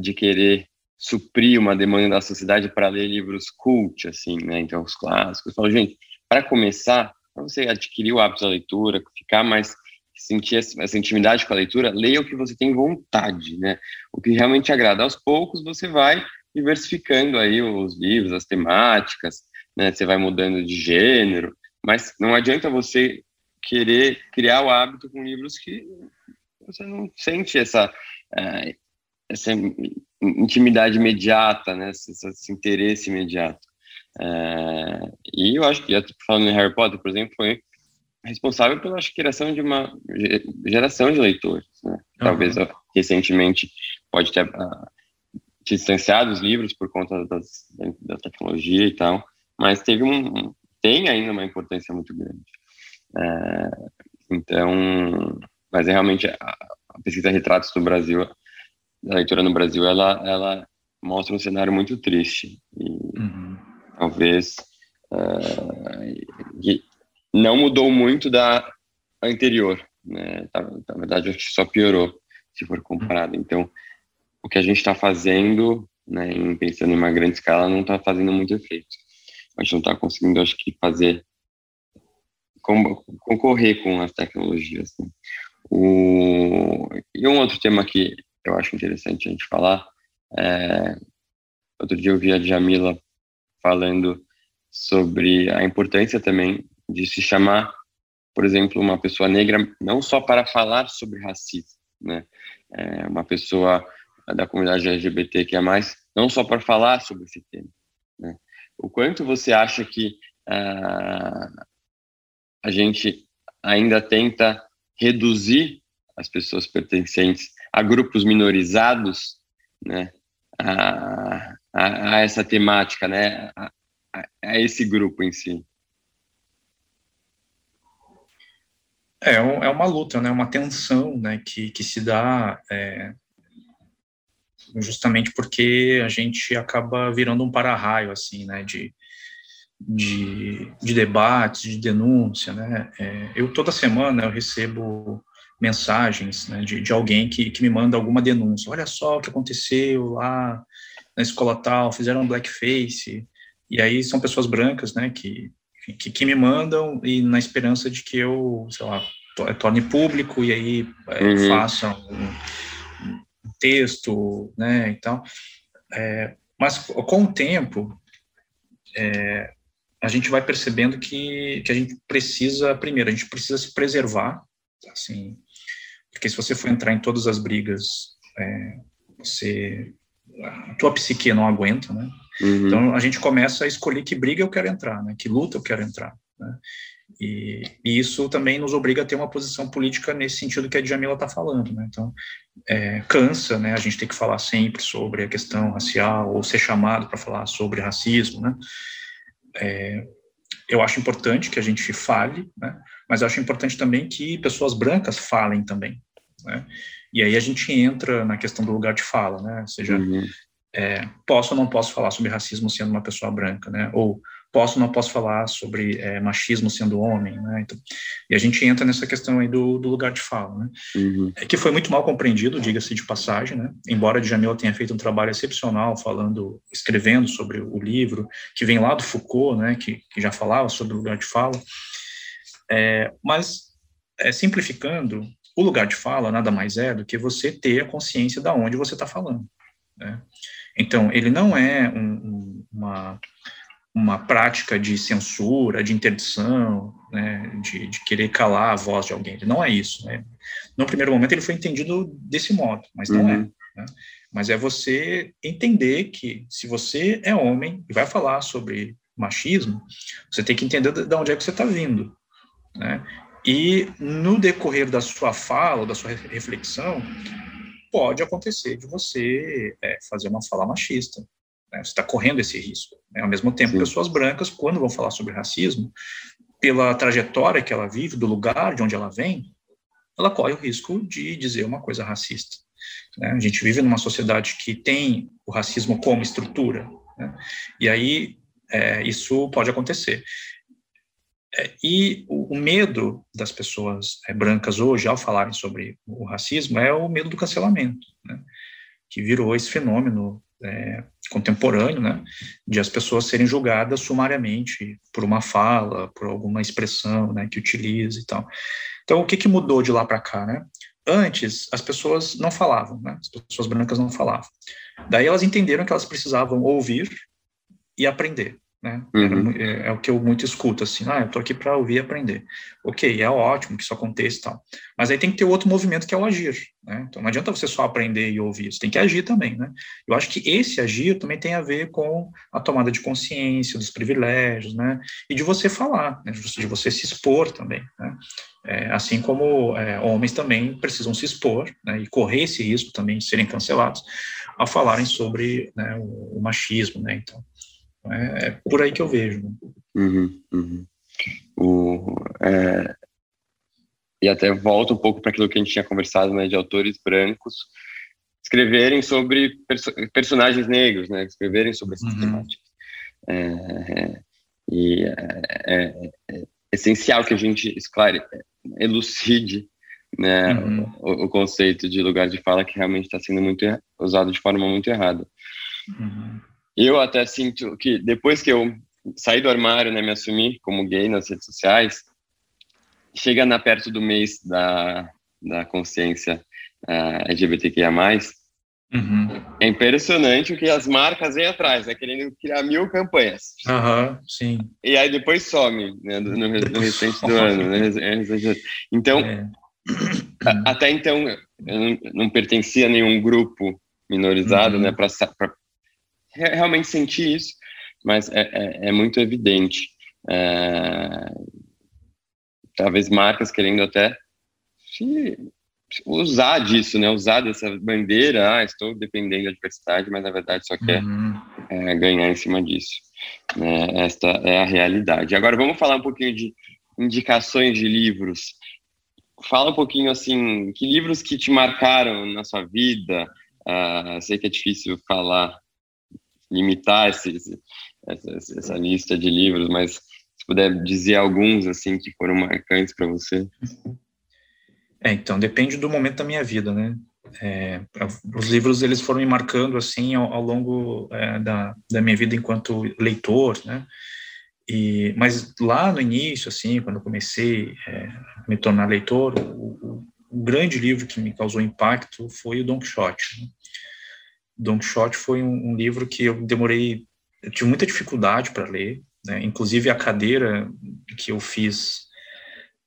de querer suprir uma demanda da sociedade para ler livros cult, assim, né? Então, os clássicos. Eu falo, gente, para começar, para você adquirir o hábito da leitura, ficar mais sentir essa intimidade com a leitura, leia o que você tem vontade, né? O que realmente agrada. Aos poucos você vai diversificando aí os livros, as temáticas, né? Você vai mudando de gênero, mas não adianta você querer criar o hábito com livros que você não sente essa é, essa intimidade imediata, né? Esse, esse interesse imediato. É, e eu acho que, falando em Harry Potter, por exemplo, foi responsável pela criação de uma geração de leitores. Né? Uhum. Talvez recentemente pode ter uh, distanciado os livros por conta das, da tecnologia e tal, mas teve um, tem ainda uma importância muito grande. É, então, mas é realmente a, a, pesquisa Retratos do Brasil, a leitura no Brasil, ela, ela mostra um cenário muito triste e uhum. talvez uh, não mudou muito da anterior, né? Na, na verdade, acho que só piorou se for comparado. Então, o que a gente está fazendo, né, em, pensando em uma grande escala, não está fazendo muito efeito. A gente não está conseguindo, acho que, fazer concorrer com as tecnologias. Né? O, e um outro tema que eu acho interessante a gente falar, é, outro dia eu vi a Jamila falando sobre a importância também de se chamar, por exemplo, uma pessoa negra não só para falar sobre racismo, né? É uma pessoa da comunidade LGBT que é mais, não só para falar sobre esse tema. Né? O quanto você acha que uh, a gente ainda tenta reduzir as pessoas pertencentes a grupos minorizados, né, a, a, a essa temática, né, a, a, esse grupo em si? É, é uma luta, né, uma tensão, né, que, que se dá é, justamente porque a gente acaba virando um para-raio, assim, né, de, de, de debates, de denúncia, né, é, eu toda semana eu recebo mensagens né, de, de alguém que, que me manda alguma denúncia, olha só o que aconteceu lá na escola tal, fizeram blackface, e aí são pessoas brancas, né, que, que, que me mandam e na esperança de que eu, sei lá, torne público e aí é, uhum. faça um, texto, né, e tal. É, mas com o tempo, é, a gente vai percebendo que, que a gente precisa, primeiro, a gente precisa se preservar, assim, porque se você for entrar em todas as brigas, é, você, a tua psique não aguenta, né? Uhum. Então a gente começa a escolher que briga eu quero entrar, né? Que luta eu quero entrar, né? E, e, isso também nos obriga a ter uma posição política nesse sentido que a Djamila está falando, né? Então, é, cansa, né? A gente tem que falar sempre sobre a questão racial ou ser chamado para falar sobre racismo, né? É, eu acho importante que a gente fale, né? Mas eu acho importante também que pessoas brancas falem também, né? E aí a gente entra na questão do lugar de fala, né? Ou seja, uhum. é, posso ou não posso falar sobre racismo sendo uma pessoa branca, né? Ou posso não posso falar sobre é, machismo sendo homem, né? Então, e a gente entra nessa questão aí do, do lugar de fala, né? Uhum. É que foi muito mal compreendido, diga-se de passagem, né? Embora Djamil tenha feito um trabalho excepcional falando, escrevendo sobre o livro, que vem lá do Foucault, né? Que, que já falava sobre o lugar de fala, é, mas é, simplificando, o lugar de fala nada mais é do que você ter a consciência da onde você está falando, né? Então, ele não é um, um, uma uma prática de censura, de interdição, né, de, de, querer calar a voz de alguém. Não é isso. Né? No primeiro momento ele foi entendido desse modo, mas não é, uhum. é. Né? Mas é você entender que se você é homem e vai falar sobre machismo, você tem que entender de onde é que você está vindo. Né? E no decorrer da sua fala, da sua reflexão, pode acontecer de você é, fazer uma fala machista, né? Você está correndo esse risco. Né? Ao mesmo tempo, Sim. pessoas brancas, quando vão falar sobre racismo, pela trajetória que ela vive, do lugar de onde ela vem, ela corre o risco de dizer uma coisa racista. Né? A gente vive numa sociedade que tem o racismo como estrutura, né? e aí é, isso pode acontecer. É, e o, o, medo das pessoas é, brancas hoje, ao falarem sobre o racismo, é o medo do cancelamento, né? que virou esse fenômeno é, contemporâneo, né, de as pessoas serem julgadas sumariamente por uma fala, por alguma expressão, né, que utiliza e tal. Então, o que, que mudou de lá para cá, né? Antes, as pessoas não falavam, né? As pessoas brancas não falavam. Daí elas entenderam que elas precisavam ouvir e aprender. Né? Uhum. É, é, o que eu muito escuto, assim, ah, eu tô aqui para ouvir e aprender. Ok, é ótimo que isso aconteça e tal. Mas aí tem que ter outro movimento que é o agir, né? Então não adianta você só aprender e ouvir, você tem que agir também, né? Eu acho que esse agir também tem a ver com a tomada de consciência dos privilégios, né? E de você falar, né? de você se expor também, né? É, assim como é, homens também precisam se expor né? e correr esse risco também de serem cancelados ao falarem sobre né, o, o machismo, né? Então, é, é por aí que eu vejo. Né? Uhum, uhum. O, é, e até volta um pouco para aquilo que a gente tinha conversado, né, de autores brancos escreverem sobre perso personagens negros, né, escreverem sobre essas uhum. temáticas. É, e é, é, é, essencial que a gente esclare, elucide né, uhum. o, o, conceito de lugar de fala que realmente está sendo muito usado de forma muito errada. Uhum. Eu até sinto que depois que eu saí do armário, né, me assumi como gay nas redes sociais, chega na perto do mês da, da consciência uh, LGBTQIA+, uhum. é impressionante o que as marcas vêm atrás, né, querendo criar mil campanhas. Uhum, sim. E aí depois some, né, no, no, no restante do ano. Né, então, é. até então, eu não, não pertencia a nenhum grupo minorizado, uhum. né, para realmente senti isso, mas é, é, é muito evidente. É, talvez marcas querendo até se, usar disso, né? Usar dessa bandeira, ah, estou dependendo da diversidade, mas na verdade só quer uhum. é, ganhar em cima disso. Né? Esta é a realidade. Agora vamos falar um pouquinho de indicações de livros. Fala um pouquinho assim, que livros que te marcaram na sua vida? Uh, sei que é difícil falar limitar esse, essa, essa, lista de livros, mas se puder dizer alguns assim que foram marcantes para você. É, então depende do momento da minha vida, né? É, os livros eles foram me marcando assim ao, ao longo é, da, da minha vida enquanto leitor, né? E, mas lá no início, assim, quando eu comecei é, a me tornar leitor, o, o, grande livro que me causou impacto foi o Don Quixote. Né? Don Quixote foi um, um livro que eu demorei, eu tive muita dificuldade para ler, né? inclusive a cadeira que eu fiz,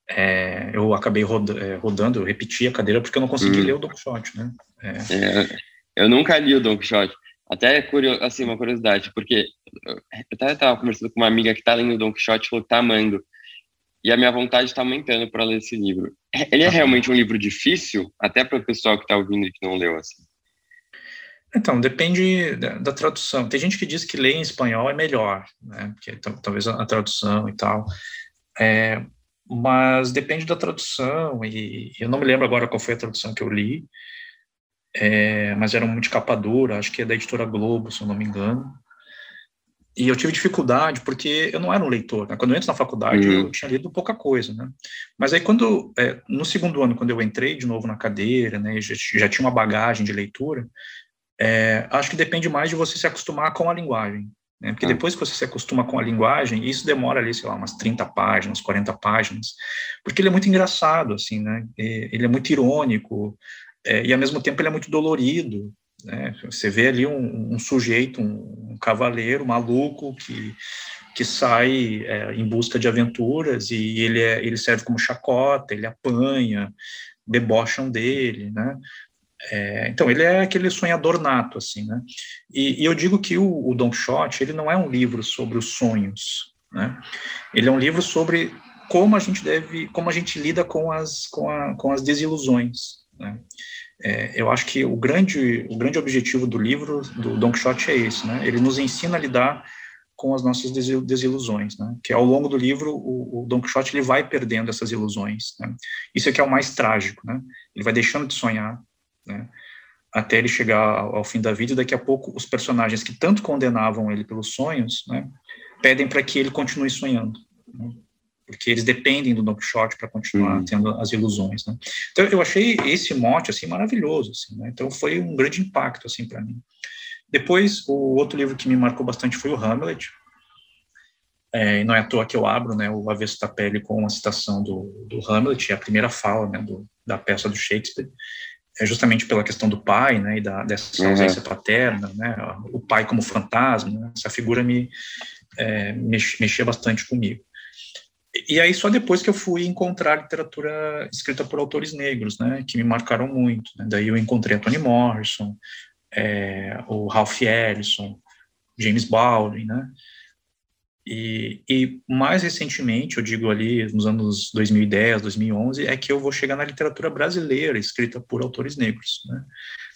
é, eu acabei roda, é, rodando, eu repeti a cadeira porque eu não consegui hum. ler o Don Quixote, né? É. é. eu nunca li o Don Quixote. Até é curioso, assim, uma curiosidade, porque eu até estava conversando com uma amiga que está lendo o Don Quixote e falou que está amando. e a minha vontade está aumentando para ler esse livro. Ele é realmente um livro difícil, até para o pessoal que está ouvindo e que não leu assim. Então, depende da, da, tradução. Tem gente que diz que ler em espanhol é melhor, né? Porque talvez a, a tradução e tal. É, mas depende da tradução, e eu não me lembro agora qual foi a tradução que eu li, é, mas era muito capa dura, acho que é da editora Globo, se eu não me engano. E eu tive dificuldade porque eu não era um leitor. Né? Quando eu entro na faculdade, uhum. eu tinha lido pouca coisa, né? Mas aí quando é, no segundo ano, quando eu entrei de novo na cadeira, né, já, já tinha uma bagagem de leitura, é, acho que depende mais de você se acostumar com a linguagem. Né? Porque ah. depois que você se acostuma com a linguagem, isso demora ali, sei lá, umas 30 páginas, 40 páginas, porque ele é muito engraçado, assim, né? Ele é muito irônico, é, e ao mesmo tempo ele é muito dolorido, né? Você vê ali um, um sujeito, um, um, cavaleiro maluco que, que sai é, em busca de aventuras e ele, é, ele serve como chacota, ele apanha, debocham dele, né? É, então, ele é aquele sonhador nato, assim, né? E, e eu digo que o, o, Don Quixote, ele não é um livro sobre os sonhos, né? Ele é um livro sobre como a gente deve, como a gente lida com as, com, a, com as desilusões, né? É, eu acho que o grande, o grande objetivo do livro do Don Quixote é esse, né? Ele nos ensina a lidar com as nossas desilusões, né? Que ao longo do livro o, o Don Quixote ele vai perdendo essas ilusões, né? Isso é que é o mais trágico, né? Ele vai deixando de sonhar, né? Até ele chegar ao, fim da vida e daqui a pouco os personagens que tanto condenavam ele pelos sonhos, né? Pedem para que ele continue sonhando. Né? porque eles dependem do Don Quixote para continuar uhum. tendo as ilusões, né? Então eu achei esse mote assim maravilhoso, assim, né? Então foi um grande impacto assim para mim. Depois o outro livro que me marcou bastante foi o Hamlet. É, e não é à toa que eu abro, né, o Avesso da Pele com uma citação do, do Hamlet, é a primeira fala, né, do, da peça do Shakespeare, é justamente pela questão do pai, né, e da, dessa uhum. ausência paterna, né, o pai como fantasma, né, essa figura me é, mexia bastante comigo. E aí só depois que eu fui encontrar literatura escrita por autores negros, né, que me marcaram muito. Né? Daí eu encontrei Toni Morrison, é, o Ralph Ellison, James Baldwin, né? E, e, mais recentemente, eu digo ali nos anos 2010, 2011, é que eu vou chegar na literatura brasileira escrita por autores negros, né?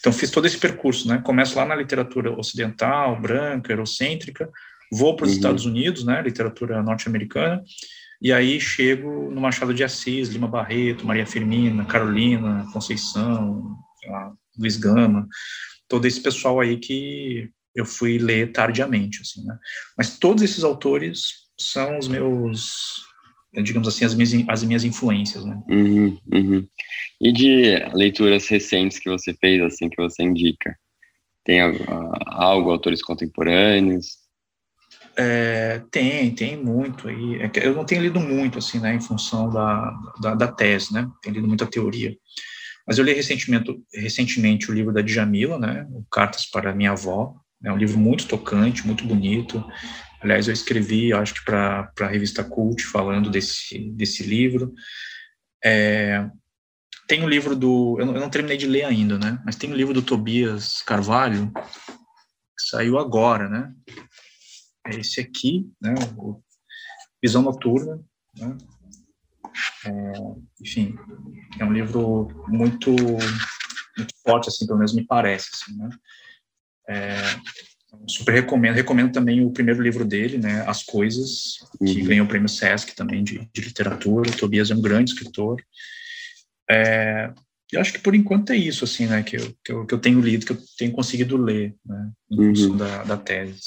Então fiz todo esse percurso, né? Começo lá na literatura ocidental, branca, eurocêntrica, vou para os uhum. Estados Unidos, né? Literatura norte-americana e aí chego no Machado de Assis, Lima Barreto, Maria Firmina, Carolina, Conceição, lá, Luiz Gama, todo esse pessoal aí que eu fui ler tardiamente, assim, né? Mas todos esses autores são os meus, digamos assim, as minhas, as minhas influências, né? Uhum, uhum. E de leituras recentes que você fez, assim, que você indica? Tem algo, autores contemporâneos? É, tem, tem muito aí. É eu não tenho lido muito, assim, né, em função da, da, da, tese, né, tenho lido muita teoria. Mas eu li recentemente, recentemente o livro da Djamila, né, o Cartas para Minha Avó, é um livro muito tocante, muito bonito. Aliás, eu escrevi, acho que para a revista Cult, falando desse, desse livro. É, tem o um livro do. Eu não, eu não, terminei de ler ainda, né? Mas tem o um livro do Tobias Carvalho, que saiu agora, né? é esse aqui, né, o Visão Noturna, né, é, enfim, é um livro muito, muito forte, assim, pelo menos me parece, assim, né, é, super recomendo, recomendo também o primeiro livro dele, né, As Coisas, que uhum. ganhou o prêmio Sesc também de, de literatura, o Tobias é um grande escritor, é, eu acho que por enquanto é isso, assim, né, que eu, que eu, que eu tenho lido, que eu tenho conseguido ler, né, em uhum. função da, da tese.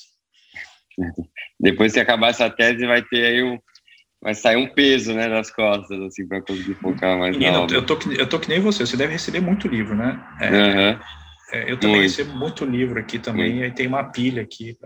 <laughs> Depois que acabar essa tese, vai ter aí um. Vai sair um peso, né, das costas, assim, para conseguir focar mais Menino, na obra. Eu tô, eu tô que nem você, você deve receber muito livro, né? É, uhum. É, eu também muito. recebo muito livro aqui também, muito. e tem uma pilha aqui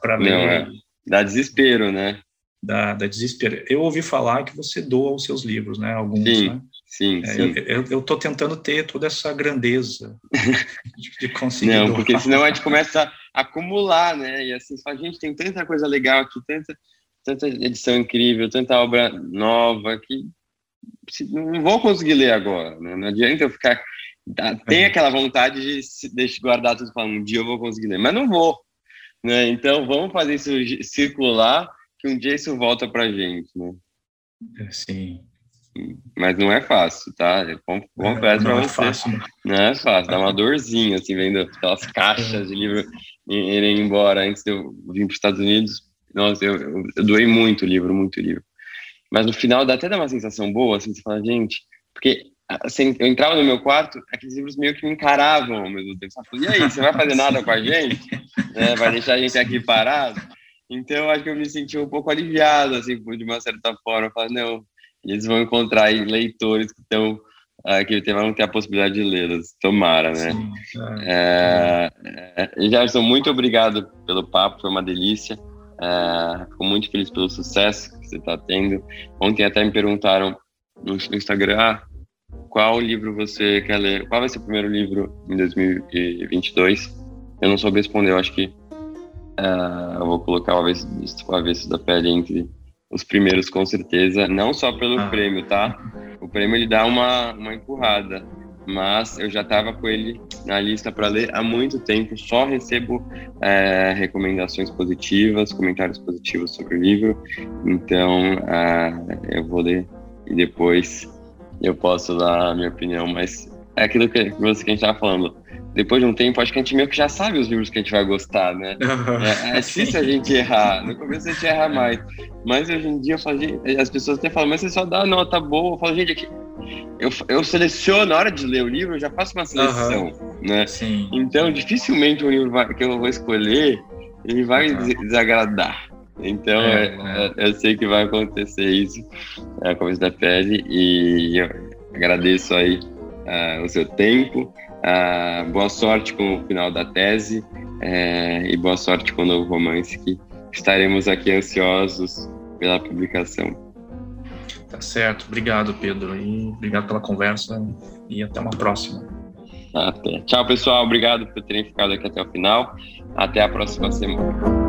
para ler. Não, é. Dá desespero, né? Dá, dá desespero. Eu ouvi falar que você doa os seus livros, né? Alguns, sim, né? Sim, é, sim. Eu, tô tentando ter toda essa grandeza <laughs> de, conseguir. Não, doar. porque senão a gente começa acumular, né? E assim, a gente tem tanta coisa legal aqui, tanta, tanta edição incrível, tanta obra nova que não vou conseguir ler agora, né? Não adianta eu ficar. Tem aquela vontade de deixar guardar tudo para um dia eu vou conseguir ler, mas não vou, né? Então vamos fazer isso circular, que um dia isso volta para gente, né? Sim. Mas não é fácil, tá? Eu confesso para é você. Fácil. Não é fácil, dá uma dorzinha, assim, vendo aquelas caixas de livro irem embora antes de eu vir para os Estados Unidos. Nossa, eu, eu, eu doei muito livro, muito livro. Mas no final dá até dá uma sensação boa, assim, você fala, gente, porque assim, eu entrava no meu quarto, aqueles livros meio que me encaravam ao mesmo tempo. e aí, você vai fazer nada com a gente? <laughs> É, vai deixar a gente aqui parado? Então, acho que eu me senti um pouco aliviado, assim, de uma certa forma. Eu falei, não, eles vão encontrar aí leitores que estão uh, que vão ter a possibilidade de lê-los. Tomara, né? Sim, é, é, é, Gerson, muito obrigado pelo papo, foi uma delícia. É, fico muito feliz pelo sucesso que você está tendo. Ontem até me perguntaram no, no Instagram ah, qual livro você quer ler, qual vai ser o primeiro livro em 2022. Eu não soube responder, eu acho que uh, eu vou colocar o avesso, o avesso da pele entre os primeiros com certeza, não só pelo ah. prêmio, tá? O prêmio ele dá uma, uma empurrada, mas eu já estava com ele na lista para ler há muito tempo, só recebo é, recomendações positivas, comentários positivos sobre o livro, então uh, eu vou ler e depois eu posso dar a minha opinião, mas é aquilo que que a gente estava falando depois de um tempo, acho que a gente meio que já sabe os livros que a gente vai gostar, né? <laughs> É, é difícil a gente errar. No começo a gente erra mais. Mas hoje em dia, falo, as pessoas até falam, mas você só dá nota boa. Eu falo, gente, aqui, eu, eu seleciono, na hora de ler o livro, eu já faço uma seleção, uhum. né? Sim. Então, dificilmente o livro vai, que eu vou escolher, ele vai uhum. desagradar. Então, é, é. Eu, eu, sei que vai acontecer isso é, a começo da pele e eu agradeço aí uh, o seu tempo, Uh, boa sorte com o final da tese é, e boa sorte com o novo romance, que estaremos aqui ansiosos pela publicação. Tá certo. Obrigado, Pedro. E obrigado pela conversa e até uma próxima. Até. Tchau, pessoal. Obrigado por terem ficado aqui até o final. Até a próxima semana.